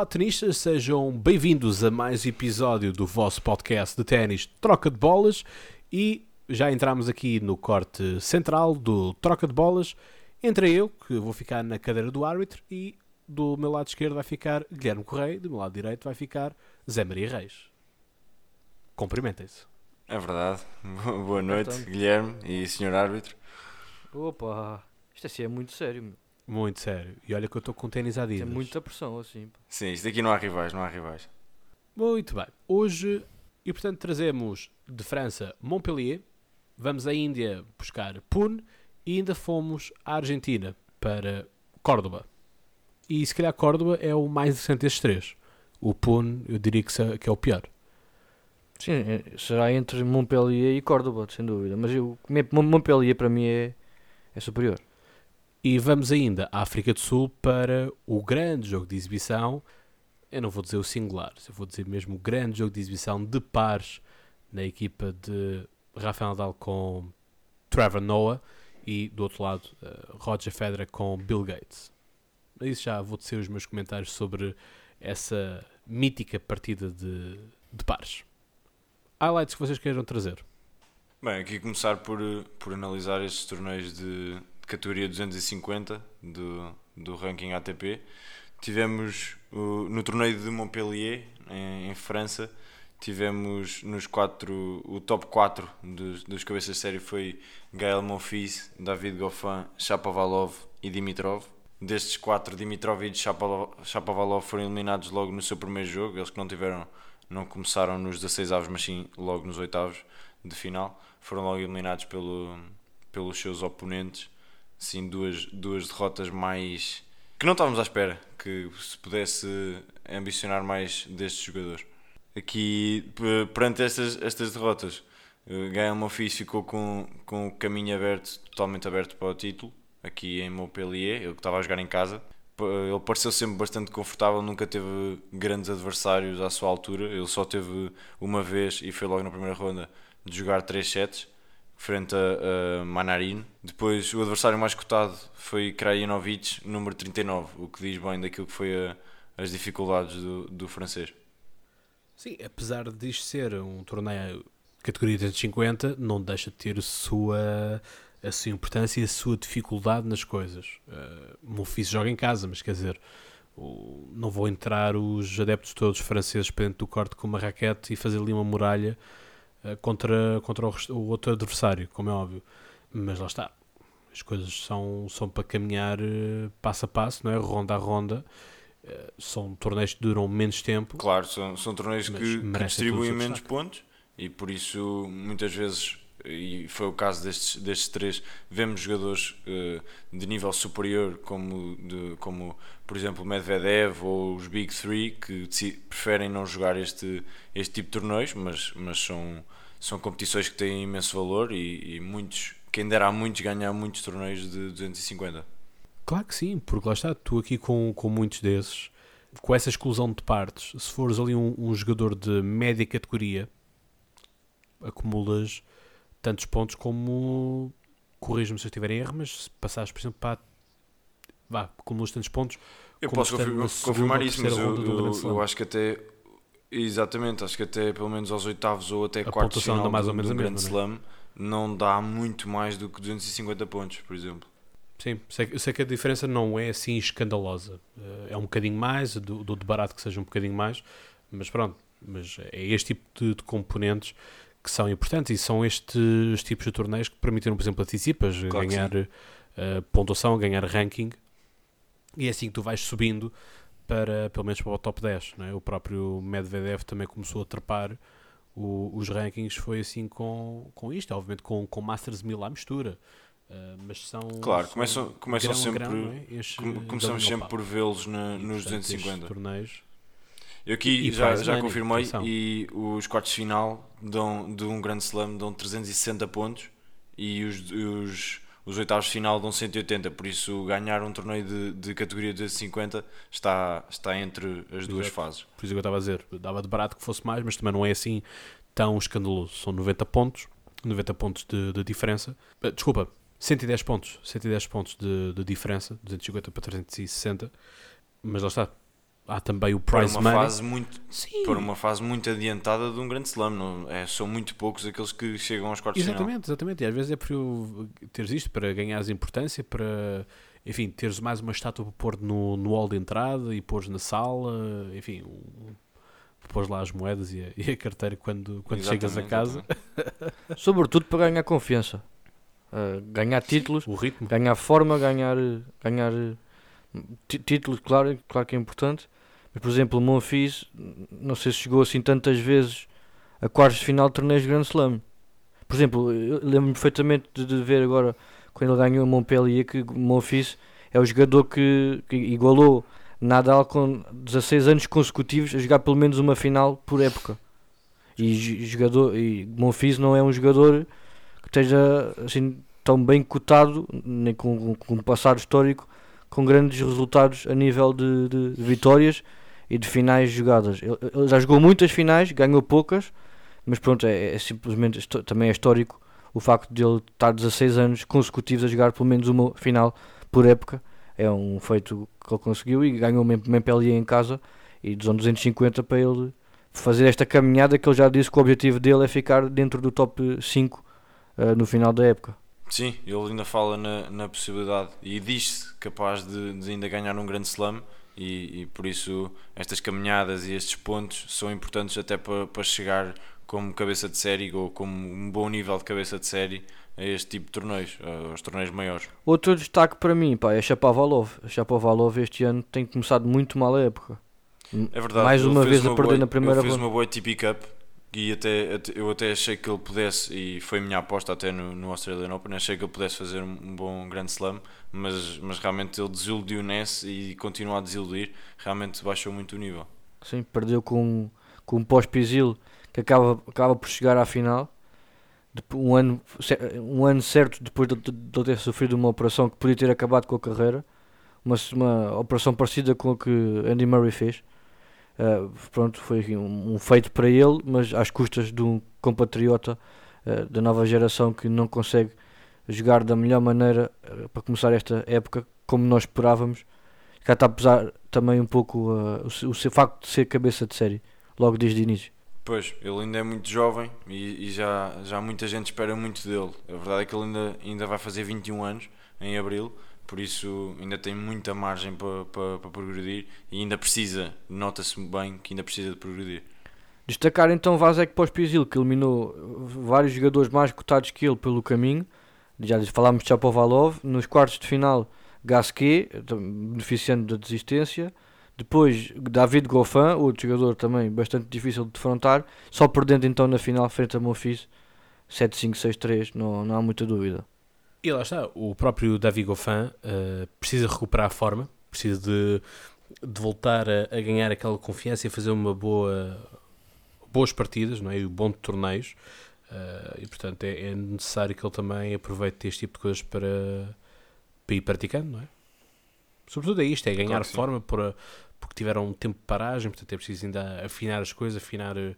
Olá tenistas, sejam bem-vindos a mais um episódio do vosso podcast de ténis Troca de Bolas e já entramos aqui no corte central do Troca de Bolas. Entre eu, que vou ficar na cadeira do árbitro, e do meu lado esquerdo vai ficar Guilherme Correia, do meu lado direito vai ficar Zé Maria Reis. Cumprimentem-se. É verdade. Boa noite, Então. Guilherme e senhor árbitro. Opa, isto assim é muito sério, meu. Muito sério. E olha que eu estou com ténis à Tem muita pressão assim. Sim, isto aqui não há rivais, não há rivais. Muito bem. Hoje, e portanto, trazemos de França Montpellier, vamos à Índia buscar Pune e ainda fomos à Argentina para Córdoba. E se calhar Córdoba é o mais interessante destes três. O Pune, eu diria que é o pior. Sim, é- será entre Montpellier e Córdoba, sem dúvida. Mas eu, Mon- Montpellier para mim é, é superior. E vamos ainda à África do Sul para o grande jogo de exibição. Eu não vou dizer o singular, eu vou dizer mesmo o grande jogo de exibição de pares na equipa de Rafael Nadal com Trevor Noah e do outro lado eh, Roger Federer com Bill Gates. Isso já vou dizer os meus comentários sobre essa mítica partida de, de pares. Highlights que vocês queiram trazer. Bem, aqui começar por, eh, por analisar estes torneios de categoria 250 do, do ranking ATP. Tivemos o- no torneio de Montpellier, em, em França, tivemos nos quatro, o top 4 dos, dos cabeças de série foi Gael Monfils, David Goffin, Shapovalov e Dimitrov. Destes quatro, Dimitrov e Shapovalov foram eliminados logo no seu primeiro jogo. Eles que não tiveram, não começaram nos 16 avos, mas sim logo nos oitavos de final. Foram logo eliminados pelo, pelos seus oponentes. Sim, duas, duas derrotas mais que não estávamos à espera que se pudesse ambicionar mais destes jogadores. Aqui, perante estas, estas derrotas, eh, Gael Monfils ficou com, com o caminho aberto, totalmente aberto para o título, aqui em Montpellier, ele que estava a jogar em casa. P- Ele pareceu sempre bastante confortável, nunca teve grandes adversários à sua altura. Ele só teve uma vez e foi logo na primeira ronda de jogar 3 sets frente a, a Manarin. Depois o adversário mais cotado foi Krajinovic, número 39, o que diz bem daquilo que foi a- as dificuldades do, do francês. Sim, apesar disto ser um torneio de categoria 250, não deixa de ter sua, a sua importância e a sua dificuldade nas coisas. Uh, joga em casa, mas quer dizer, o- não vou entrar os adeptos todos franceses para dentro do corte com uma raquete e fazer ali uma muralha contra, contra o, o outro adversário, como é óbvio. Mas lá está. As coisas são, são para caminhar uh, passo a passo, não é? ronda a ronda. Uh, são torneios que duram menos tempo. Claro, são, são torneios que, que distribuem menos destaque. pontos e por isso muitas vezes, e foi o caso destes, destes três, vemos jogadores eh, de nível superior como, de, como por exemplo Medvedev ou os Big Three que preferem não jogar este, este tipo de torneios, mas, mas são, são competições que têm imenso valor e, e muitos, quem dera a muitos ganhar muitos torneios de 250. Claro que sim, porque lá está, tu aqui com, com muitos desses, com essa exclusão de partes, se fores ali um, um jogador de média categoria, acumulas tantos pontos como, corrijo-me se eu estiver em erro, mas se passares, por exemplo, para, vá, acumulas tantos pontos, Eu posso confirmar, confirmar isso, mas eu, eu- eu acho que até. Exatamente, acho que até pelo menos aos oitavos ou até A quartos final mais do, ou menos do Grand mesma, Slam não dá muito mais do que 250 pontos, por exemplo. Sim, sei, eu sei que a diferença não é assim escandalosa. Eh, É um bocadinho mais, do, do de barato que seja um bocadinho mais, mas pronto. Mas é este tipo de, de componentes que são importantes e são estes tipos de torneios que permitiram, por exemplo, antecipas, Claro ganhar eh, pontuação, ganhar ranking e é assim que tu vais subindo para, pelo menos para o top 10. Não é? O próprio Medvedev também começou a trepar o- os rankings, foi assim com, com isto, obviamente com, com Masters 1000 à mistura. Eh, mas são. Claro, são começam- começam grão a sempre- grão, é? De Começamos sempre por vê-los nos portanto, estes 250. torneios. Eu aqui E já, já confirmei atenção. e os quartos de final dão, de um grande slam dão 360 pontos e os, os, os oitavos de final dão 180, por isso ganhar um torneio de, de categoria 250 está, está entre as duas Exato. fases. Por isso é que eu estava a dizer, dava de barato que fosse mais, mas também não é assim tão escandaloso. São 90 pontos, 90 pontos de, de diferença. Eh, Desculpa, 110 pontos, 110 pontos de, de diferença, 250 para 360. Mas lá está, há também o para prize uma money. fase muito Sim, para uma fase muito adiantada de um grande slam. Não, é, são muito poucos aqueles que chegam aos quartos de final. exatamente, exatamente. E às vezes é para teres isto, para ganhares importância, para, enfim, teres mais uma estátua para pôr no, no hall de entrada e pôres na sala, enfim, pôs lá as moedas e a, e a carteira quando, quando chegas a Exatamente, casa. exatamente. Sobretudo para ganhar confiança. Uh, ganhar títulos, O ritmo. ganhar forma, ganhar, ganhar tí- títulos, claro, claro que é importante. Mas, por exemplo, o Monfils, não sei se chegou assim tantas vezes a quartos de final de torneios de Grand Slam. Por exemplo, lembro-me perfeitamente de, ver agora, quando ele ganhou o Montpellier, que o é o jogador que, que igualou Nadal com 16 anos consecutivos a jogar pelo menos uma final por época. E, jo- jogador, e Monfils não é um jogador que esteja assim, tão bem cotado, nem com, com um passado histórico, com grandes resultados a nível de, de vitórias e de finais jogadas. Ele, ele já jogou muitas finais, ganhou poucas, mas pronto, é, é simplesmente também é histórico o facto de ele estar 16 anos consecutivos a jogar pelo menos uma final por época. É um feito que ele conseguiu e ganhou o Montpellier em casa e dos 250 para ele fazer esta caminhada que ele já disse que o objetivo dele é ficar dentro do top 5 eh, no final da época. Sim, ele ainda fala na, na possibilidade e diz-se capaz de, de ainda ganhar um grande slam e, e por isso estas caminhadas e estes pontos são importantes até para, para chegar como cabeça de série ou como um bom nível de cabeça de série a este tipo de torneios, a- aos torneios maiores. Outro destaque para mim pá, é Shapovalov. Shapovalov este ano tem começado muito mal a época. É verdade. Mais uma vez a perder boa- na primeira Ele fez uma boa TP Cup e até, eu até achei que ele pudesse, e foi minha aposta até no, no Australian Open, achei que ele pudesse fazer um, bom grande slam, mas, mas realmente ele desiludiu nesse e continua a desiludir, realmente baixou muito o nível. Sim, perdeu com, com um pós-pisil que acaba, acaba por chegar à final. Um ano, um ano certo depois de, de, de ter sofrido uma operação que podia ter acabado com a carreira. Uma, uma operação parecida com a que Andy Murray fez. Ah, pronto, foi um, um feito para ele, mas às custas de um compatriota ah, da nova geração que não consegue jogar da melhor maneira ah, para começar esta época, como nós esperávamos. Cá está a pesar também um pouco o, o facto de ser cabeça de série, logo desde o início. Pois, ele ainda é muito jovem e, e já, já muita gente espera muito dele. A verdade é que ele ainda, ainda vai fazer 21 anos em abril, por isso ainda tem muita margem para, para, para progredir e ainda precisa, nota-se bem que ainda precisa de progredir. Destacar então Vasek Pospisil, que eliminou vários jogadores mais cotados que ele pelo caminho. Já falámos de Chapovalov. Nos quartos de final, Gasquet, beneficiando da desistência. Depois, David Goffin, outro jogador também bastante difícil de defrontar. Só perdendo então na final frente a Monfils. 7-5-6-3, não, não há muita dúvida. E lá está, o próprio David Goffin eh, precisa recuperar a forma, precisa de, de voltar a, a ganhar aquela confiança e fazer uma boa boas partidas, não é? E bom de torneios. eh, e portanto é, é necessário que ele também aproveite este tipo de coisas para, para ir praticando, não é? Sobretudo é isto, é ganhar Claro forma por, porque tiveram um tempo de paragem, portanto é preciso ainda afinar as coisas, afinar eh,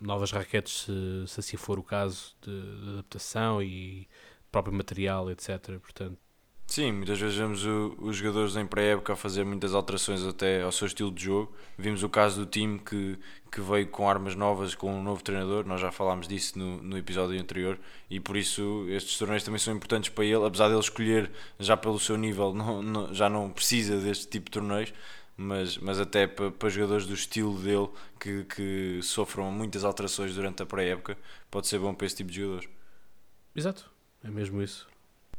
novas raquetes se, se assim for o caso de, de adaptação e próprio material, etc. Portanto, Sim, muitas vezes vemos o- os jogadores em pré-época a fazer muitas alterações até ao seu estilo de jogo. Vimos o caso do time que, que veio com armas novas, com um novo treinador, nós já falámos disso no, no episódio anterior, e por isso estes torneios também são importantes para ele, apesar de ele escolher já pelo seu nível, não, não- já não precisa deste tipo de torneios, mas, mas até para, para jogadores do estilo dele que, que sofram muitas alterações durante a pré-época, pode ser bom para esse tipo de jogadores. exato, é mesmo isso.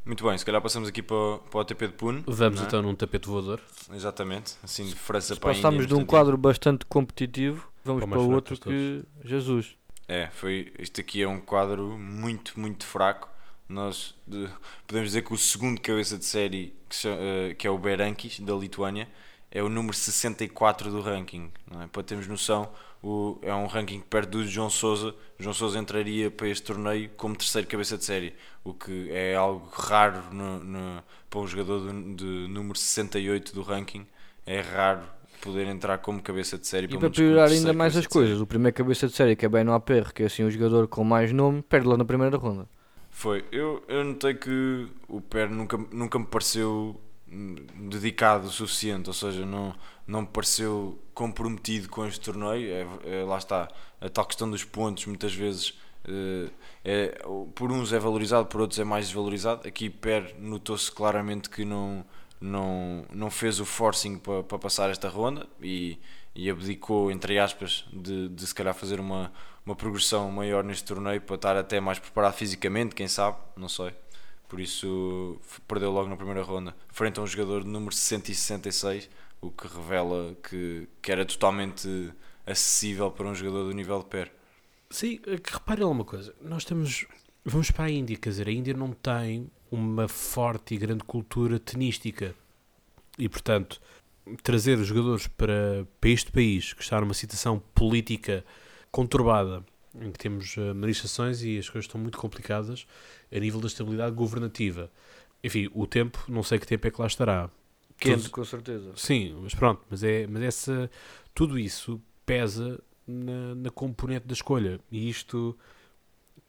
Muito bem, se calhar passamos aqui para, o- para o ATP de Puno. Vamos é? então num tapete voador. Exatamente, assim de França para a Índia. Passamos de um portanto, quadro bastante competitivo, vamos Para o para, fraco outro de que Jesus. É, foi, este aqui é um quadro muito, muito fraco. Nós de- podemos dizer que o segundo cabeça de série, que, eh, que é o Berankis, da Lituânia, é o número 64 do ranking. Não é? Para termos noção, o, é um ranking perto do João Sousa. João Sousa entraria para este torneio como terceiro cabeça de série, o que é algo raro no, no- para um jogador de, de número 68 do ranking. É raro poder entrar como cabeça de série. E para piorar ainda mais as coisas, o primeiro cabeça de série, que é Beno APR, que é assim o jogador com mais nome, perde lá na primeira ronda. Foi. Eu, eu notei que o Per nunca, nunca me pareceu dedicado o suficiente, ou seja, não, não me pareceu comprometido com este torneio. É, é, lá está, a tal questão dos pontos, muitas vezes eh, é, por uns é valorizado, por outros é mais desvalorizado. Aqui Per notou-se claramente que não, não, não fez o forcing para, para passar esta ronda e, e abdicou, entre aspas, de, de se calhar fazer uma, uma progressão maior neste torneio para estar até mais preparado fisicamente, quem sabe, não sei. Por isso perdeu logo na primeira ronda, frente a um jogador de número 166, o que revela que, que era totalmente acessível para um jogador do nível de Per. Sim, é que reparem lá uma coisa. Nós temos. Vamos para a Índia, quer dizer, a Índia não tem uma forte e grande cultura tenística. E, portanto, trazer os jogadores para, para este país, que está numa situação política conturbada, em que temos uh, manifestações e as coisas estão muito complicadas a nível da estabilidade governativa. Enfim, o tempo, não sei que tempo é que lá estará. Quente, tudo, com certeza. Sim, mas pronto, mas, é, mas essa, tudo isso pesa na, na componente da escolha. E isto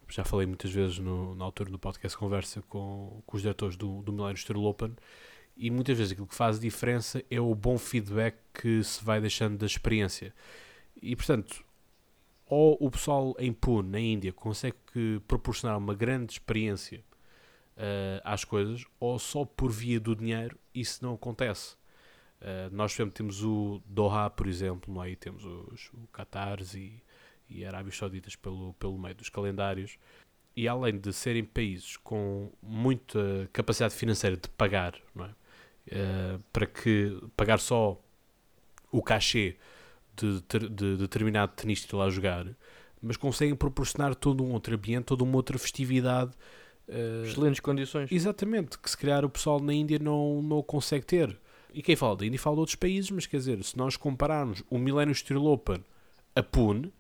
já falei muitas vezes no, na altura do podcast Conversa com, com os diretores do, do Millennium Steel Open. E muitas vezes aquilo que faz diferença é o bom feedback que se vai deixando da experiência. E portanto, ou o pessoal em Pune, na Índia, consegue proporcionar uma grande experiência uh, às coisas, ou só por via do dinheiro isso não acontece. Uh, nós sempre temos o Doha, por exemplo, aí temos os, o Qatars e, e Arábias Sauditas pelo, pelo meio dos calendários. E além de serem países com muita capacidade financeira de pagar, é? uh, para que pagar só o cachê de, de, de determinado tenista lá jogar, mas conseguem proporcionar todo um outro ambiente, toda uma outra festividade. Uh, Excelentes condições. Exatamente, que se calhar o pessoal na Índia não, não consegue ter. E quem fala da Índia fala de outros países, mas quer dizer, se nós compararmos o Millennium Steel Open a Pune,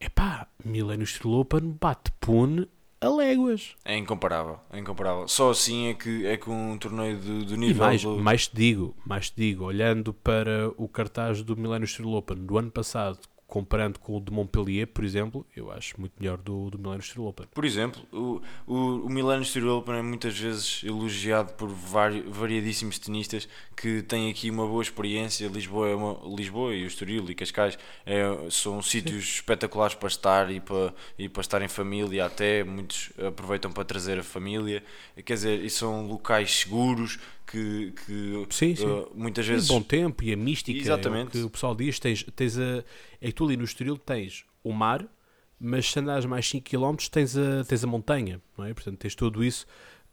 epá, Millennium Steel Open bate Pune a léguas. É incomparável, é incomparável. Só assim é que, é que um torneio do, do nível... E mais, do... mais te digo, mais te digo, olhando para o cartaz do Millennium Steel Open do ano passado, comparando com o de Montpellier, por exemplo, eu acho muito melhor do, do Millennium Steel Open. Por exemplo, o, o, o Millennium Steel Open é muitas vezes elogiado por vari, variadíssimos tenistas que têm aqui uma boa experiência. Lisboa, é uma, Lisboa e o Estoril e Cascais é, são sítios Sim. espetaculares para estar e para, e para estar em família até, muitos aproveitam para trazer a família, quer dizer, e são locais seguros, que, que sim, sim. Uh, muitas vezes. O bom tempo e a mística. Exatamente. É o que o pessoal diz: tens, tens a. É que tu ali no Estoril tens o mar, mas se andares mais 5 km tens a, tens a montanha, não é? Portanto, tens tudo isso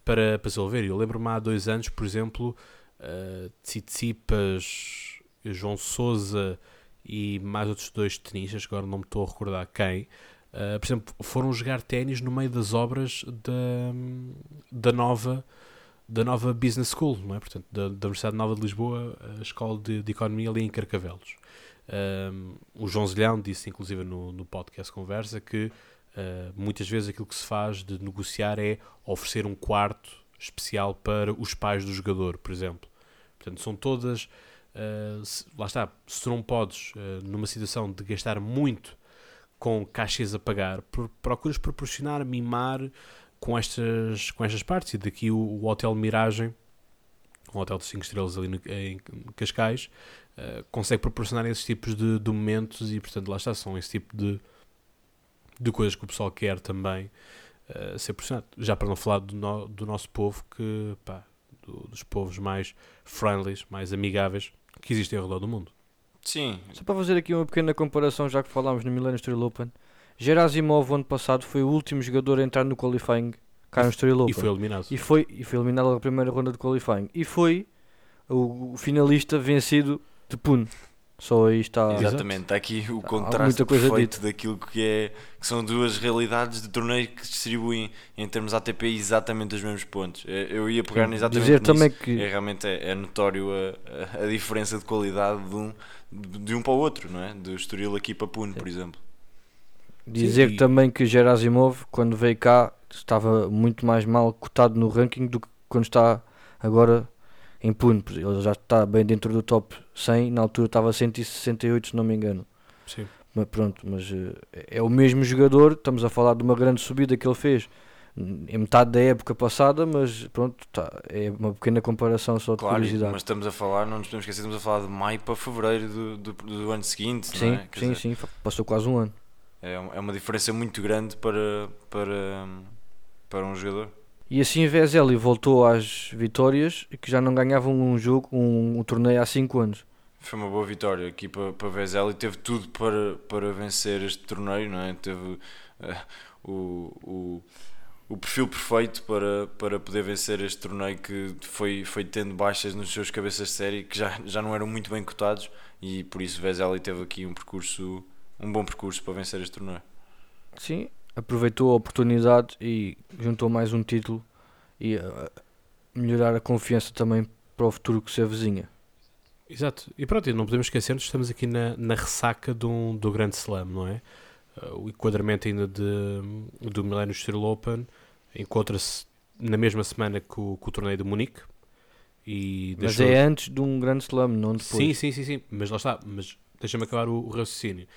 para, para se resolver. Eu lembro-me há dois anos, por exemplo, uh, Tsitsipas, João Souza e mais outros dois tenistas, agora não me estou a recordar quem. Uh, por exemplo, foram jogar ténis no meio das obras da, da nova da nova Business School, não é? Portanto, da, da Universidade Nova de Lisboa, a Escola de, de Economia ali em Carcavelos. Um, o João Zilhão disse, inclusive, no, no podcast Conversa, que uh, muitas vezes aquilo que se faz de negociar é oferecer um quarto especial para os pais do jogador, por exemplo. Portanto, são todas. Uh, se, lá está, se não podes, uh, numa situação de gastar muito com caixas a pagar, procuras proporcionar, mimar com estas, com estas partes. E daqui o, o Hotel Miragem, um hotel de 5 estrelas ali no, em Cascais, uh, consegue proporcionar esses tipos de, de, momentos e, portanto, lá está, são esse tipo de, de coisas que o pessoal quer também uh, ser proporcionado. Já para não falar do, no, do nosso povo, que, pá, do, dos povos mais friendly, mais amigáveis que existem ao redor do mundo. Sim. Só para fazer aqui uma pequena comparação, já que falámos no Millennium Street Open, Gerasimov, ano passado, foi o último jogador a entrar no qualifying cá no Estoril Open. E foi eliminado. E foi, e foi eliminado na primeira ronda de qualifying. E foi o, o finalista vencido de Pune. Só aí está. Exatamente, está aqui o contraste perfeito daquilo que, é, que são duas realidades de torneio que se distribuem em termos ATP exatamente os mesmos pontos. É, eu ia pegar Sim, exatamente dizer nisso. também que é, realmente é, é notório a, a, diferença de qualidade de um, de um para o outro, não é? Do Estoril aqui para Pune, Sim. por exemplo. Dizer Sim, e... também que Gerasimov, quando veio cá, estava muito mais mal cotado no ranking do que quando está agora em Pune. Ele já está bem dentro do top 100, na altura estava 168, se não me engano. Sim. Mas pronto, mas uh, é o mesmo jogador, estamos a falar de uma grande subida que ele fez em metade da época passada, mas pronto, tá, é uma pequena comparação só de Claro, curiosidade. mas estamos a falar, não nos podemos esquecer, estamos a falar de maio para fevereiro do, do, do ano seguinte, Sim, é? Sim, dizer, sim, passou quase um ano. É, é uma diferença muito grande para, para, para um jogador. E assim Vezeli voltou às vitórias que já não ganhavam um jogo, um, um torneio há 5 anos. Foi uma boa vitória aqui para, para Vezeli teve tudo para, para vencer este torneio, não é? Teve eh, o, o, o perfil perfeito para, para poder vencer este torneio que foi, foi tendo baixas nos seus cabeças de série que já, já não eram muito bem cotados e por isso Vezeli teve aqui um percurso, um bom percurso para vencer este torneio. Sim, aproveitou a oportunidade e juntou mais um título e a melhorar a confiança também para o futuro que se avizinha. Exato. E pronto, não podemos esquecer que estamos aqui na, na ressaca de um, do grande slam, não é? Uh, o enquadramento ainda de, do Millennium Steel Open encontra-se na mesma semana que o, que o torneio de Munique. E Mas é antes de um grande slam, não depois. Sim, sim, sim, sim, mas lá está, mas deixa-me acabar o, o raciocínio.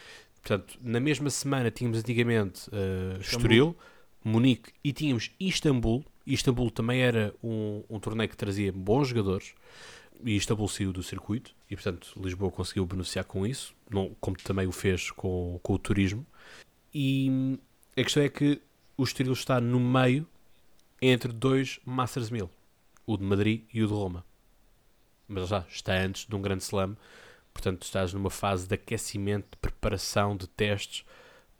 Portanto, na mesma semana tínhamos antigamente uh, Estoril, Munique e tínhamos Istambul. Istambul também era um, um torneio que trazia bons jogadores e Istambul saiu do circuito e, portanto, Lisboa conseguiu beneficiar com isso, não, como também o fez com, com o turismo. E a questão é que o Estoril está no meio entre dois Masters 1000, o de Madrid e o de Roma. Mas está, está antes de um grande slam, portanto estás numa fase de aquecimento, de preparação, de testes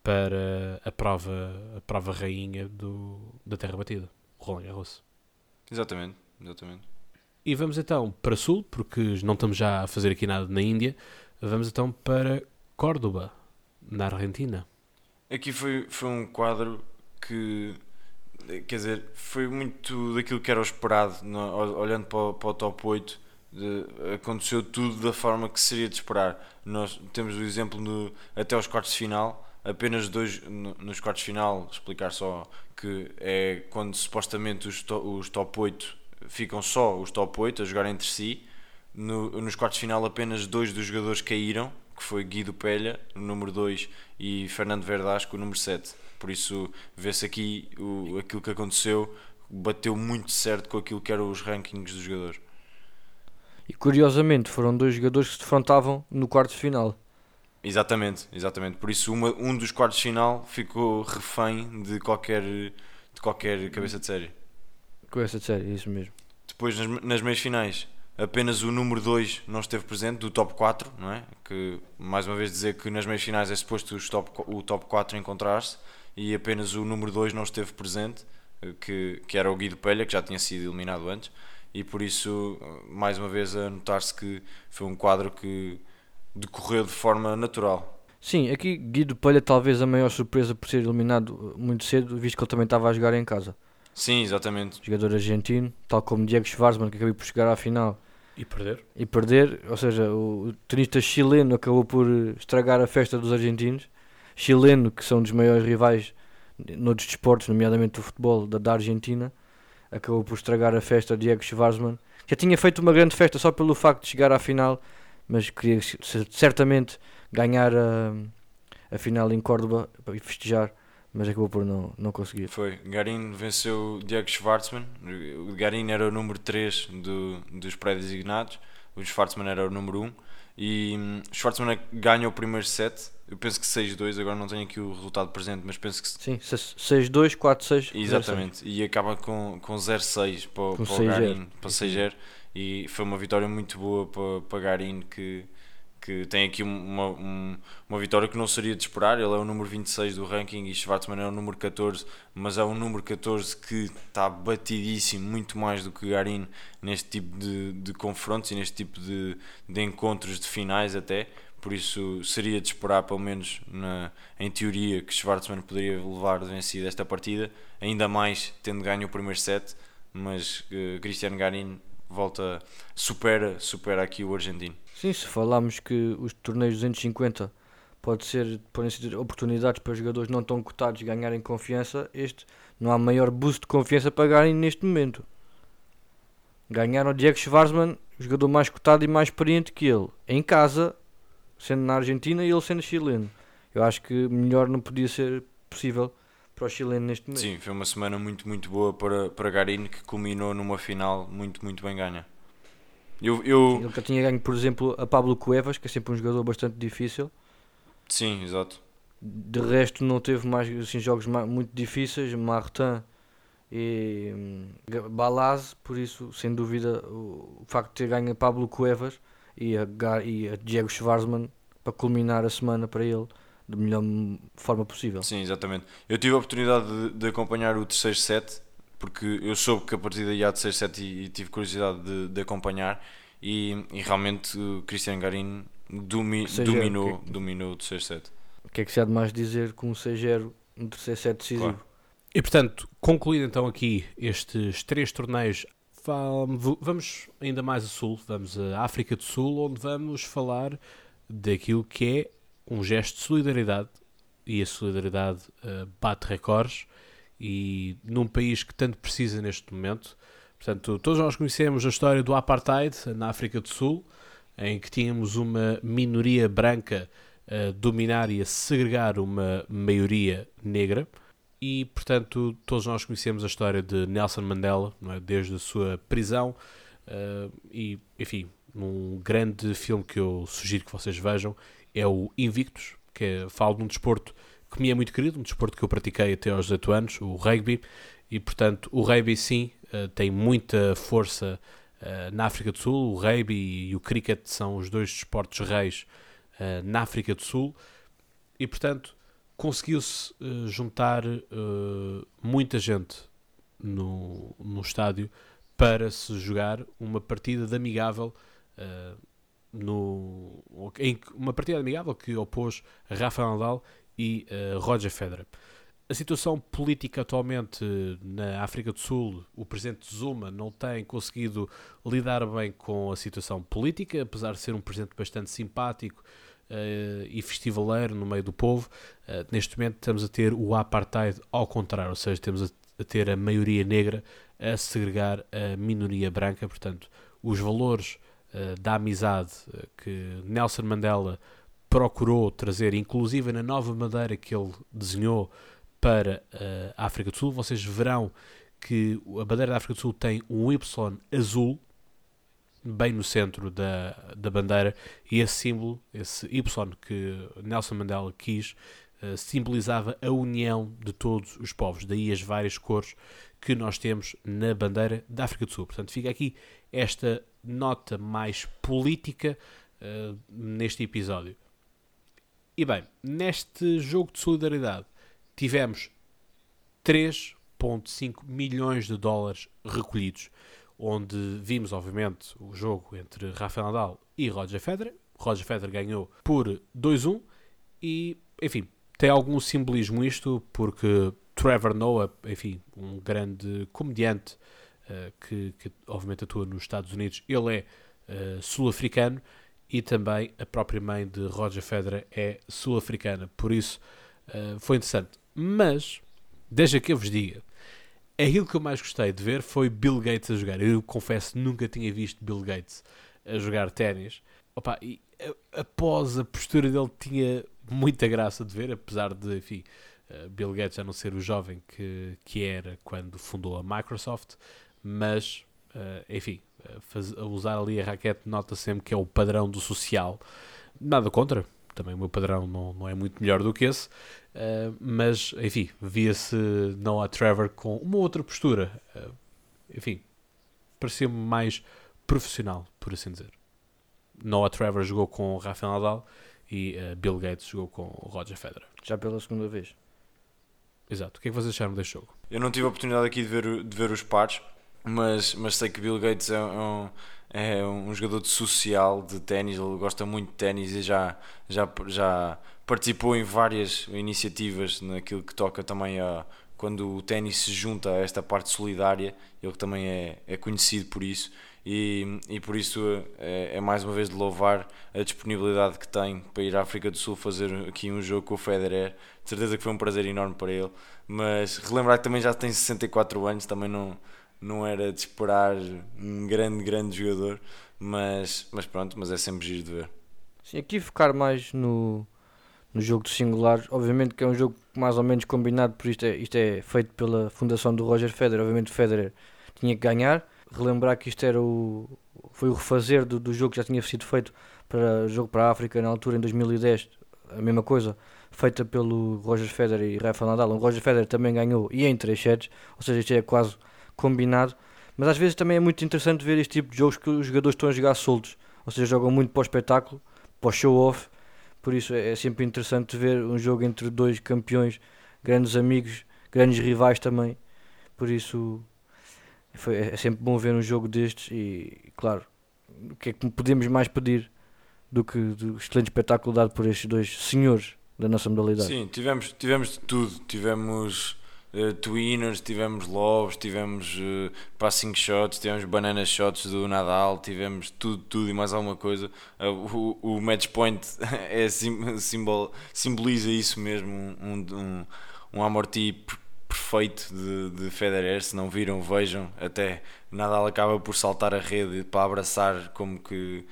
para a prova, a prova rainha do, da terra batida, o Roland Garros. Exatamente, exatamente. E vamos então para Sul, porque não estamos já a fazer aqui nada na Índia, vamos então para Córdoba, na Argentina. Aqui foi, foi um quadro que, quer dizer, foi muito daquilo que era o esperado, no- olhando para, o- para o top 8, de- aconteceu tudo da forma que seria de esperar. Nós temos o exemplo no, até aos quartos de final, apenas dois no- nos quartos de final, explicar só que é quando supostamente os, to- os top 8 ficam só os top 8 a jogar entre si. No- nos quartos de final apenas dois dos jogadores caíram, que foi Guido Pelha, o número 2, e Fernando Verdasco, o número 7. Por isso vê-se aqui o, aquilo que aconteceu, bateu muito certo com aquilo que eram os rankings dos jogadores. E curiosamente foram dois jogadores que se defrontavam no quarto de final. Exatamente, exatamente. Por isso uma- um dos quartos de final ficou refém de qualquer, de qualquer cabeça de série. Com essa série, é isso mesmo. Depois nas, nas meias finais, apenas o número 2 não esteve presente, do top 4, não é? Que mais uma vez dizer que nas meias finais é suposto os top, o top 4 encontrar-se e apenas o número 2 não esteve presente, eh, que, que era o Guido Pelha, que já tinha sido eliminado antes, e por isso, mais uma vez, a notar-se que foi um quadro que decorreu de forma natural. Sim, aqui Guido Palha talvez a maior surpresa por ser eliminado muito cedo, visto que ele também estava a jogar em casa. Sim, exatamente. Jogador argentino, tal como Diego Schwartzman, que acabou por chegar à final E perder? e perder, ou seja, o, tenista chileno acabou por estragar a festa dos argentinos. Chileno, que são dos maiores rivais noutros desportos, nomeadamente o futebol da, da Argentina, acabou por estragar a festa Diego Schwartzman. Já tinha feito uma grande festa só pelo facto de chegar à final, mas queria certamente ganhar a, a final em Córdoba e festejar, mas acabou por não, não conseguir. Foi. Garin venceu Diego Schwartzman. O Garin era o número 3 do, dos pré-designados. O Schwartzman era o número 1. E hum, Schwartzman ganha o primeiro set. Eu penso que 6-2. Agora não tenho aqui o resultado presente, mas penso que. Sim, 6-2, 4-6. Exatamente. E acaba com, com 0-6 para, Com para o 6-0. Garin. Para 6-0. E foi uma vitória muito boa para, para Garin que, que tem aqui uma, um- uma vitória que não seria de esperar. Ele é o número 26 do ranking e Schwartzman é o número 14, mas é um número 14 que está batidíssimo, muito mais do que Garin neste tipo de, de confrontos e neste tipo de, de encontros de finais até. Por isso seria de esperar, pelo menos na, em teoria, que Schwartzman poderia levar vencida esta partida, ainda mais tendo ganho o primeiro set, mas eh, Cristiano Garin volta, supera, supera aqui o argentino. Sim, se falarmos que os torneios 250 pode ser, podem ser oportunidades para jogadores não tão cotados ganharem confiança, este não há maior boost de confiança para ganharem neste momento. Ganharam o Diego Schwartzman, jogador mais cotado e mais experiente que ele, em casa, sendo na Argentina e ele sendo chileno. Eu acho que melhor não podia ser possível para o chileno neste momento. Sim, foi uma semana muito, muito boa para, para Garin, que culminou numa final muito, muito bem ganha. Eu, eu... Ele já tinha ganho, por exemplo, a Pablo Cuevas, que é sempre um jogador bastante difícil. Sim, exato. De resto, não teve mais assim, jogos muito difíceis. Martin e hum, Balaz, por isso, sem dúvida, o, facto de ter ganho a Pablo Cuevas e a, e a Diego Schwarzman para culminar a semana para ele da melhor forma possível. Sim, exatamente. Eu tive a oportunidade de, de acompanhar o terceiro set, porque eu soube que a partida ia de 6-7 e, e tive curiosidade de, de acompanhar. E, e realmente o Cristiano Garin domi, Seja, dominou, que- dominou o terceiro set. O que é que se há de mais dizer com um 6-0 no terceiro set decisivo? Claro. E portanto, concluído então aqui estes três torneios, vamos ainda mais a sul, vamos à África do Sul, onde vamos falar daquilo que é um gesto de solidariedade e a solidariedade eh, bate recordes e num país que tanto precisa neste momento. Portanto, todos nós conhecemos a história do apartheid na África do Sul, em que tínhamos uma minoria branca a dominar e a segregar uma maioria negra. E, portanto, todos nós conhecemos a história de Nelson Mandela, é? desde a sua prisão. eh, e, enfim, um grande filme que eu sugiro que vocês vejam é o Invictus, que é, fala de um desporto que me é muito querido, um desporto que eu pratiquei até aos 18 anos, o rugby. E, portanto, o rugby, sim, eh, tem muita força eh, na África do Sul. O rugby e o cricket são os dois desportos reis eh, na África do Sul. E, portanto, conseguiu-se juntar muita gente no, no estádio para se jogar uma partida de amigável no, em uma partida amigável que opôs Rafael Nadal e eh, Roger Federer. A situação política atualmente na África do Sul, o presidente Zuma não tem conseguido lidar bem com a situação política, apesar de ser um presidente bastante simpático eh, e festivaleiro no meio do povo. Uh, neste momento estamos a ter o apartheid ao contrário, ou seja, temos a, a ter a maioria negra a segregar a minoria branca, portanto, os valores uh, da amizade uh, que Nelson Mandela procurou trazer, inclusive na nova bandeira que ele desenhou para uh, a África do Sul, vocês verão que a bandeira da África do Sul tem um Y azul bem no centro da, da bandeira e esse símbolo, esse Y que Nelson Mandela quis, uh, simbolizava a união de todos os povos, daí as várias cores que nós temos na bandeira da África do Sul. Portanto, fica aqui esta nota mais política uh, neste episódio. E bem, neste jogo de solidariedade tivemos 3,5 milhões de dólares recolhidos onde vimos, obviamente, o jogo entre Rafael Nadal e Roger Federer. Roger Federer ganhou por 2-1 e, enfim, tem algum simbolismo isto, porque Trevor Noah, enfim, um grande comediante uh, que, que, obviamente atua nos Estados Unidos, ele é uh, sul-africano e também a própria mãe de Roger Federer é sul-africana, por isso uh, foi interessante. Mas, deixa que eu vos diga, aquilo que eu mais gostei de ver foi Bill Gates a jogar. Eu confesso nunca tinha visto Bill Gates a jogar ténis. Opa, e após a postura dele tinha muita graça de ver, apesar de, enfim, Bill Gates já não ser o jovem que, que era quando fundou a Microsoft, mas, enfim, faz, a usar ali a raquete nota sempre que é o padrão do social. Nada contra, também o meu padrão não, não é muito melhor do que esse, uh, mas enfim, via-se Noah Trevor com uma outra postura, uh, enfim, parecia-me mais profissional, por assim dizer. Noah Trevor jogou com Rafael Nadal e uh, Bill Gates jogou com Roger Federer. Já pela segunda vez. Exato. O que é que vocês acharam deste jogo? Eu não tive a oportunidade aqui de ver, de ver os pares, mas, mas sei que Bill Gates é um, é um jogador de social de ténis, ele gosta muito de ténis e já, já, já participou em várias iniciativas naquilo que toca também a quando o ténis se junta a esta parte solidária, ele também é, é conhecido por isso e, e por isso é, é mais uma vez de louvar a disponibilidade que tem para ir à África do Sul fazer aqui um jogo com o Federer. De certeza que foi um prazer enorme para ele, mas relembrar que também já tem 64 anos, também não não era de esperar um grande, grande jogador, mas, mas pronto, mas é sempre giro de ver. Sim, aqui focar mais no, no jogo de singulares. Obviamente que é um jogo mais ou menos combinado, por isto é, isto é feito pela fundação do Roger Federer. Obviamente o Federer tinha que ganhar. Relembrar que isto era o, foi o refazer do, do jogo que já tinha sido feito para jogo para a África na altura em 2010, a mesma coisa, feita pelo Roger Federer e Rafael Nadal. O Roger Federer também ganhou e em 3 sets, ou seja, isto é quase combinado. Mas às vezes também é muito interessante ver este tipo de jogos que os jogadores estão a jogar soltos, ou seja, jogam muito para o espetáculo, para o show-off. Por isso é, é sempre interessante ver um jogo entre dois campeões, grandes amigos, grandes rivais também. Por isso foi, é sempre bom ver um jogo destes e, claro, o que é que podemos mais pedir do que do excelente espetáculo dado por estes dois senhores da nossa modalidade? Sim, tivemos, tivemos de tudo. Tivemos uh, tivemos lobos, tivemos uh, passing shots, tivemos banana shots do Nadal, tivemos tudo, tudo e mais alguma coisa. Uh, o, o match point é sim, simbol, simboliza isso mesmo, um, um, um amorti perfeito de, de Federer, se não viram, vejam, até Nadal acaba por saltar a rede para abraçar como que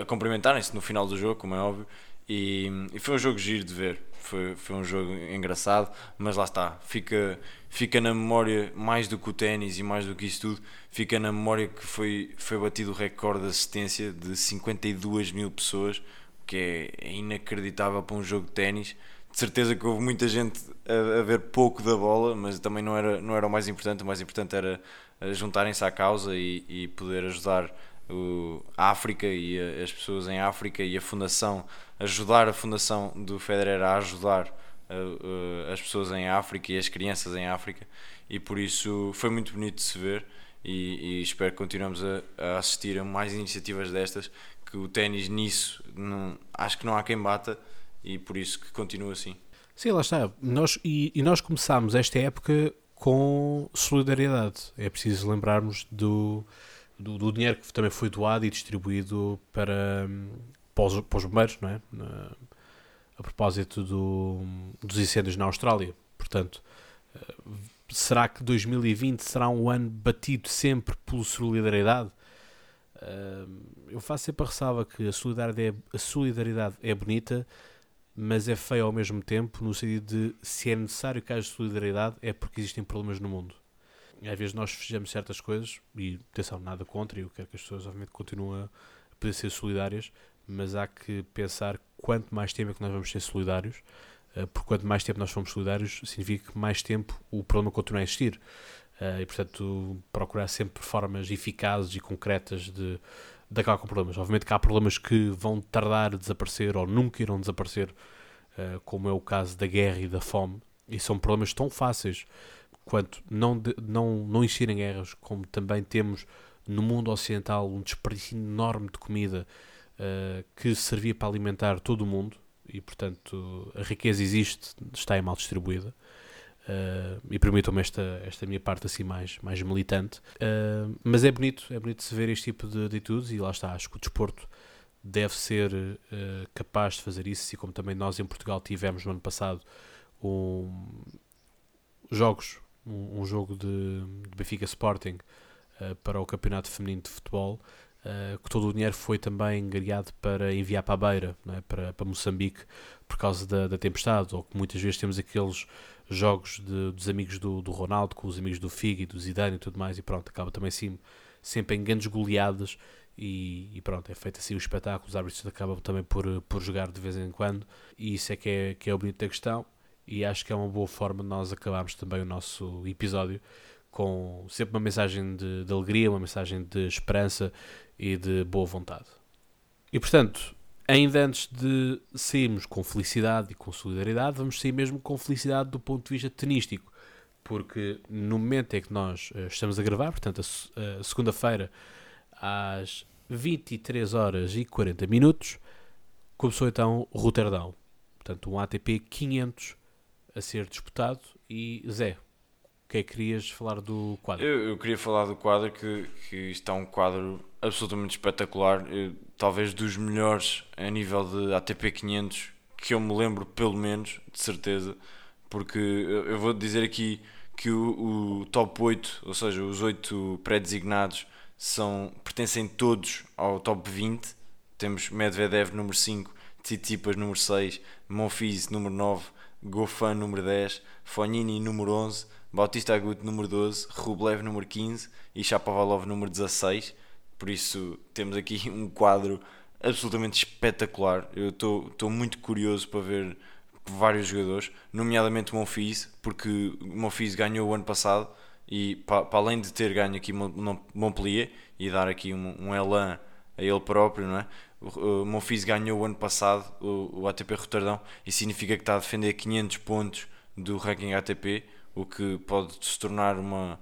a cumprimentarem-se no final do jogo, como é óbvio, e, e, foi um jogo giro de ver, foi, foi um jogo engraçado, mas lá está, fica, fica na memória mais do que o ténis e mais do que isso tudo, fica na memória que foi, foi batido o recorde de assistência de 52 mil pessoas, que é, é inacreditável para um jogo de ténis de certeza que houve muita gente a, a, ver pouco da bola, mas também não era, não era o mais importante. O mais importante era juntarem-se à causa e, e poder ajudar o, a África e a, as pessoas em África e a fundação, ajudar a fundação do Federer a ajudar a, a, as pessoas em África e as crianças em África. E por isso foi muito bonito de se ver. E, e espero que continuemos a, assistir a mais iniciativas destas. Que o ténis nisso não, acho que não há quem bata e por isso que continua assim. Sim, lá está. Nós, e, e nós começámos esta época com solidariedade. É preciso lembrarmos do, do, do, dinheiro que também foi doado e distribuído para, para, os, para os bombeiros, não é? Na, a propósito do, dos incêndios na Austrália. Portanto, eh, será que 2020 será um ano batido sempre por solidariedade? Eh, eu faço sempre a ressalva que a solidariedade é, a solidariedade é bonita, mas é feio ao mesmo tempo, no sentido de se é necessário que haja solidariedade, é porque existem problemas no mundo. Às vezes nós fizemos certas coisas, e atenção, nada contra, e eu quero que as pessoas, obviamente, continuem a poder ser solidárias, mas há que pensar quanto mais tempo é que nós vamos ser solidários, uh, porque quanto mais tempo nós formos solidários, significa que mais tempo o problema continua a existir. Uh, e portanto, procurar sempre formas eficazes e concretas de de acabar com problemas. Obviamente que há problemas que vão tardar a desaparecer ou nunca irão desaparecer, uh, como é o caso da guerra e da fome, e são problemas tão fáceis quanto não, de, não, não existir em guerras, como também temos no mundo ocidental um desperdício enorme de comida uh, que servia para alimentar todo o mundo, e portanto a riqueza existe, está mal distribuída. Uh, e permitam-me esta, esta minha parte assim mais, mais militante. Uh, mas é bonito, é bonito se ver este tipo de atitudes e lá está, acho que o desporto deve ser uh, capaz de fazer isso, e como também nós em Portugal tivemos no ano passado um, jogos, um, um jogo de, de, Benfica Sporting para o Campeonato Feminino de Futebol, que todo o dinheiro foi também engariado para enviar para a Beira, é? para, para Moçambique, por causa da, da tempestade, ou que muitas vezes temos aqueles jogos de, dos amigos do, do, Ronaldo, com os amigos do Figo e do Zidane e tudo mais, e pronto, acaba também assim, sempre em grandes goleadas, e, e, pronto, é feito assim o espetáculo, os árbitros acabam também por, por jogar de vez em quando, e isso é que é, que é o bonito da questão, e acho que é uma boa forma de nós acabarmos também o nosso episódio com sempre uma mensagem de, de alegria, uma mensagem de esperança e de boa vontade. E portanto, ainda antes de sairmos com felicidade e com solidariedade, vamos sair mesmo com felicidade do ponto de vista tenístico, porque no momento em que nós uh, estamos a gravar, portanto, a, a segunda-feira, às 23 horas e 40 minutos, começou então Roterdão, portanto, um ATP 500 a ser disputado. E Zé, o que é que querias falar do quadro? Eu, eu queria falar do quadro, que, que está um quadro absolutamente espetacular. Eu, talvez dos melhores a nível de ATP 500 que eu me lembro, pelo menos, de certeza, porque eu vou dizer aqui que o, o top 8, ou seja, os 8 pré-designados, são, pertencem todos ao top 20. Temos Medvedev número 5, Tsitsipas número 6, Monfils número 9, Gofan número 10, Fonini número 11, Bautista Agut número 12, Rublev número 15 e Chapovalov número 16. Por isso temos aqui um quadro absolutamente espetacular. Eu estou muito curioso para ver vários jogadores, nomeadamente o Monfils, porque o Monfils ganhou o ano passado e para, além de ter ganho aqui Montpellier e dar aqui um, um elan a ele próprio, não é? O Monfils ganhou o ano passado o, o ATP Roterdão e significa que está a defender 500 pontos do ranking ATP, o que pode se tornar uma,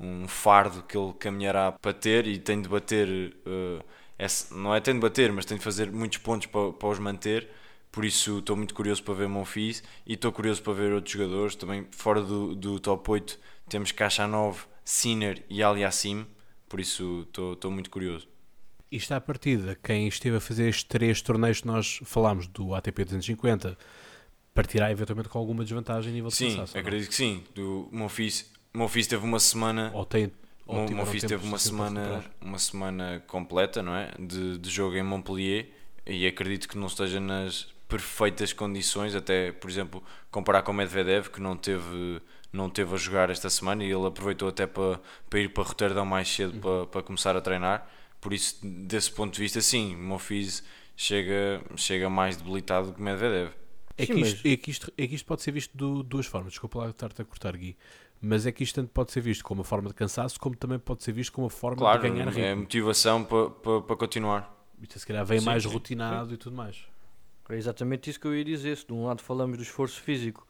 um fardo que ele caminhará para ter e tem de bater, uh, não é tem de bater, mas tem de fazer muitos pontos para, para os manter. Por isso estou muito curioso para ver Monfils e estou curioso para ver outros jogadores. Também fora do, do top 8 temos Kachanov, Sinner e Aliassim. Por isso estou muito curioso. Está a partida, quem esteve a fazer estes três torneios que nós falámos do ATP 250 partirá eventualmente com alguma desvantagem a nível de Sim, cansaço, acredito que sim. Do Monfils, Monfils teve uma semana. Ou tem. Ou Monfils teve uma semana, uma semana completa, não é? De, de jogo em Montpellier e acredito que não esteja nas perfeitas condições, até por exemplo comparar com o Medvedev que não teve não teve a jogar esta semana e ele aproveitou até para, para ir para Roterdão mais cedo uhum. para, para começar a treinar. Por isso, desse ponto de vista, sim, o Monfils chega, chega mais debilitado que Medvedev. É que, isto, é, que isto, é que isto pode ser visto de duas formas. Desculpa lá estar-te a cortar, Gui. Mas é que isto tanto pode ser visto como uma forma de cansaço, como também pode ser visto como uma forma claro, de ganhar ritmo. é motivação para, para, para continuar. Isto se calhar vem sim, mais sim. rotinado sim. e tudo mais. É exatamente isso que eu ia dizer. Se de um lado falamos do esforço físico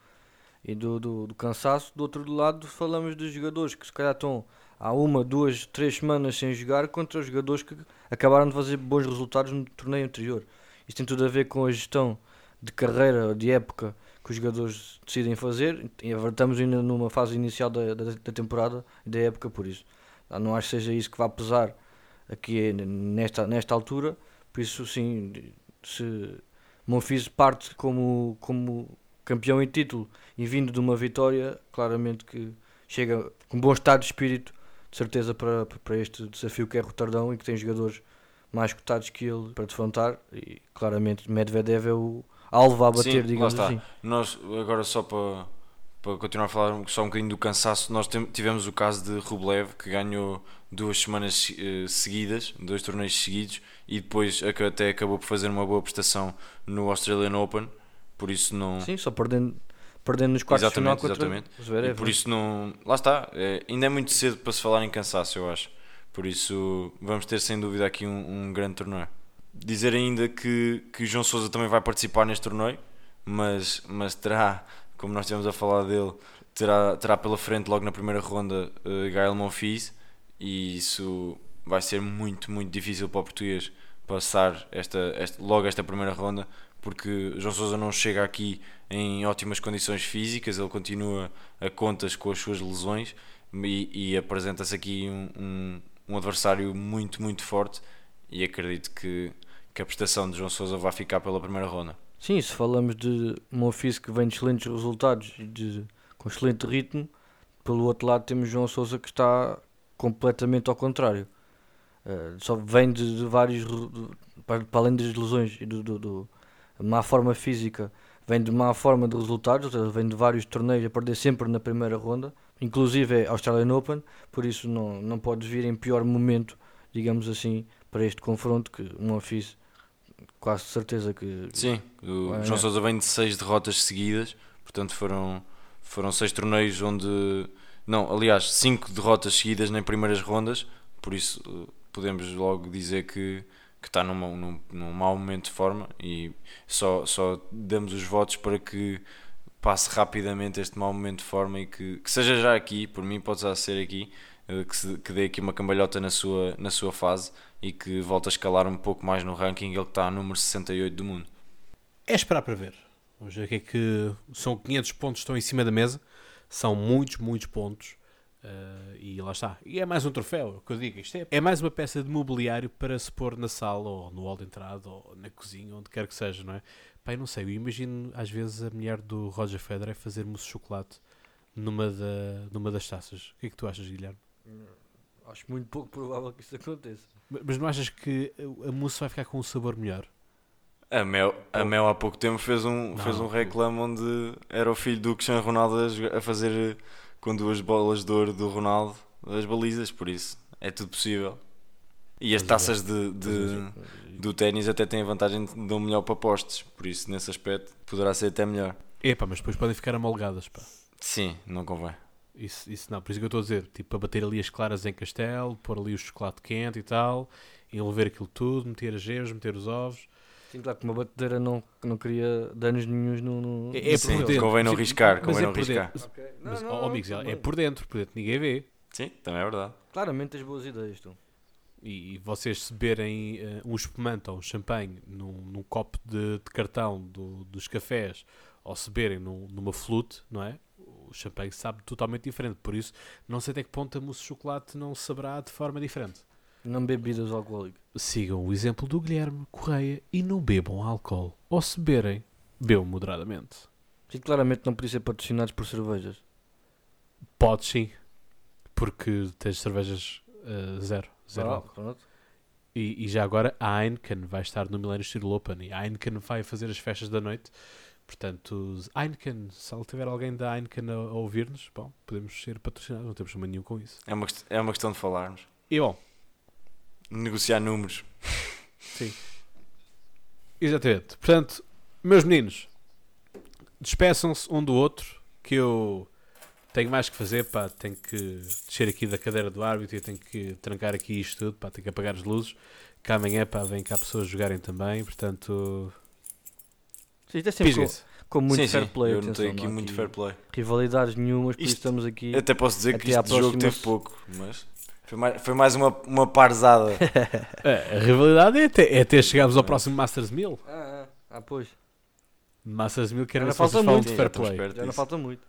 e do, do, do cansaço, do outro lado falamos dos jogadores que se calhar estão há uma, duas, três semanas sem jogar contra os jogadores que acabaram de fazer bons resultados no torneio anterior. Isso tem tudo a ver com a gestão de carreira, de época que os jogadores decidem fazer. E estamos ainda numa fase inicial da, da, da temporada e da época, por isso. Não acho que seja isso que vá pesar aqui nesta, nesta altura. Por isso, sim, se Monfils parte como, como campeão em título e vindo de uma vitória, claramente que chega com bom estado de espírito, de certeza, para, para este desafio que é Roterdão e que tem jogadores mais cotados que ele para defrontar. E claramente Medvedev é o alvo a bater, Sim, digamos assim. Nós, agora só para, para continuar a falar só um bocadinho do cansaço, nós tivemos o caso de Rublev que ganhou duas semanas uh, seguidas, dois torneios seguidos e depois até acabou por fazer uma boa prestação no Australian Open, por isso não. Sim, só perdendo, perdendo nos quartos exatamente, de final exatamente. Zverev, e por isso não. Lá está, é, ainda é muito cedo para se falar em cansaço, eu acho. Por isso vamos ter sem dúvida aqui um, um grande torneio. Dizer ainda que, que João Souza também vai participar neste torneio, mas, mas terá, como nós estivemos a falar dele, terá, terá pela frente logo na primeira ronda uh, Gael Monfils e isso vai ser muito, muito difícil para o português passar esta, esta, logo esta primeira ronda, porque João Sousa não chega aqui em ótimas condições físicas, ele continua a contas com as suas lesões e, e apresenta-se aqui um, um, um, adversário muito, muito forte e acredito que, que a prestação de João Sousa vai ficar pela primeira ronda. Sim, se falamos de um ofício que vem de excelentes resultados e de, com excelente ritmo, pelo outro lado temos João Sousa que está completamente ao contrário. Uh, só vem de, de vários, de, para, além das lesões e do, do, do, má forma física, vem de má forma de resultados, seja, vem de vários torneios a perder sempre na primeira ronda, inclusive é Australian Open, por isso não, não podes vir em pior momento, digamos assim, para este confronto, que não fiz quase certeza que... Sim, o João Sousa vem de seis derrotas seguidas, portanto foram, foram seis torneios onde não, aliás, 5 derrotas seguidas nem primeiras rondas, por isso eh, podemos logo dizer que, que está numa, num, num mau momento de forma e só, só damos os votos para que passe rapidamente este mau momento de forma e que, que seja já aqui, por mim pode já ser aqui, eh, que, se, que dê aqui uma cambalhota na sua, na sua fase e que volte a escalar um pouco mais no ranking, ele que está a número 68 do mundo. É esperar para ver. Vamos ver o que é que são 500 pontos que estão em cima da mesa são muitos, muitos pontos. Uh, e lá está. E é mais um troféu, é que eu digo. Isto é, é mais uma peça de mobiliário para se pôr na sala, ou no hall de entrada, ou na cozinha, onde quer que seja, não é? Pai, não sei. Eu imagino às vezes a mulher do Roger Federer fazer mousse de chocolate numa, da, numa das taças. O que é que tu achas, Guilherme? Acho muito pouco provável que isso aconteça. Mas não achas que a mousse vai ficar com um sabor melhor? A Mel, a Mel há pouco tempo fez um, Não, fez um o- reclame onde era o filho do Cristiano Ronaldo a fazer com duas bolas de ouro do Ronaldo as balizas, por isso é tudo possível. E as taças de, de- do ténis até têm a vantagem de dão melhor para postes, por isso nesse aspecto poderá ser até melhor. Epá, mas depois podem ficar amolgadas, pá. Sim, não convém. Isso, isso não, por isso que eu estou a dizer, tipo, para bater ali as claras em castelo, pôr ali o chocolate quente e tal, envolver aquilo tudo, meter as gemas, meter os ovos. Sim, claro que uma batedeira não, não queria danos nenhuns no. no É, é Sim, por dentro. convém não convém é não dentro. Ok. Mas, Não, não, é por dentro, por dentro ninguém vê. Sim, também é verdade. Claramente tens boas ideias, tu. E, e vocês se beberem eh, um espumante ou um champanhe num, num copo de, de cartão do- dos cafés ou se beberem num- numa flute, não é? O champanhe sabe totalmente diferente. Por isso, não sei até que ponto a mousse de chocolate não saberá de forma diferente. Não bebidas alcoólicas. Sigam o exemplo do Guilherme Correia e não bebam álcool. Ou se beberem, bebam moderadamente. Sim, claramente não podia ser patrocinados por cervejas. Pode sim, porque tens cervejas eh, zero. zero Ah, álcool. pronto. E, e já agora a Heineken vai estar no Millennium Steel Open e a Heineken vai fazer as festas da noite. Portanto, Heineken, se tiver alguém da Heineken a, a ouvir-nos, bom, podemos ser patrocinados, não temos problema nenhum com isso. É uma, é uma questão de falarmos. E bom, Negociar números. sim. Exatamente. Portanto, meus meninos, despeçam-se um do outro, que eu tenho mais que fazer, pá, tenho que descer aqui da cadeira do árbitro e tenho que trancar aqui isto tudo, pá, tenho que apagar as luzes, que amanhã, pá, vem cá pessoas jogarem também, portanto, Sim, isto é sempre com, com muito sim, fair sim, play. eu atenção, notei aqui não muito fair play. Rivalidades nenhumas, por isso Isto- estamos aqui. Até posso dizer que Até este jogo teve pouco, mas foi mais, foi mais uma, uma parzada. É, a rivalidade é até, é até chegarmos ao próximo Masters 1000. Ah, ah, ah, pois. Masters 1000 quero Ainda ver se vocês falta muito. fair play. Já não falta muito.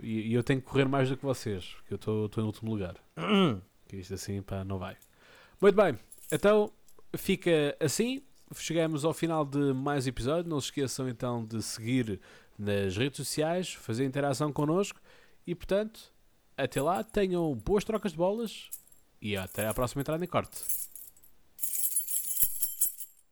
E, e eu tenho que correr mais do que vocês, porque eu estou em último lugar. Que isto assim, pá, não vai. Muito bem, então fica assim. Chegamos ao final de mais episódio. Não se esqueçam então de seguir nas redes sociais, fazer interação connosco e, portanto, até lá, tenham boas trocas de bolas e até à próxima entrada em corte.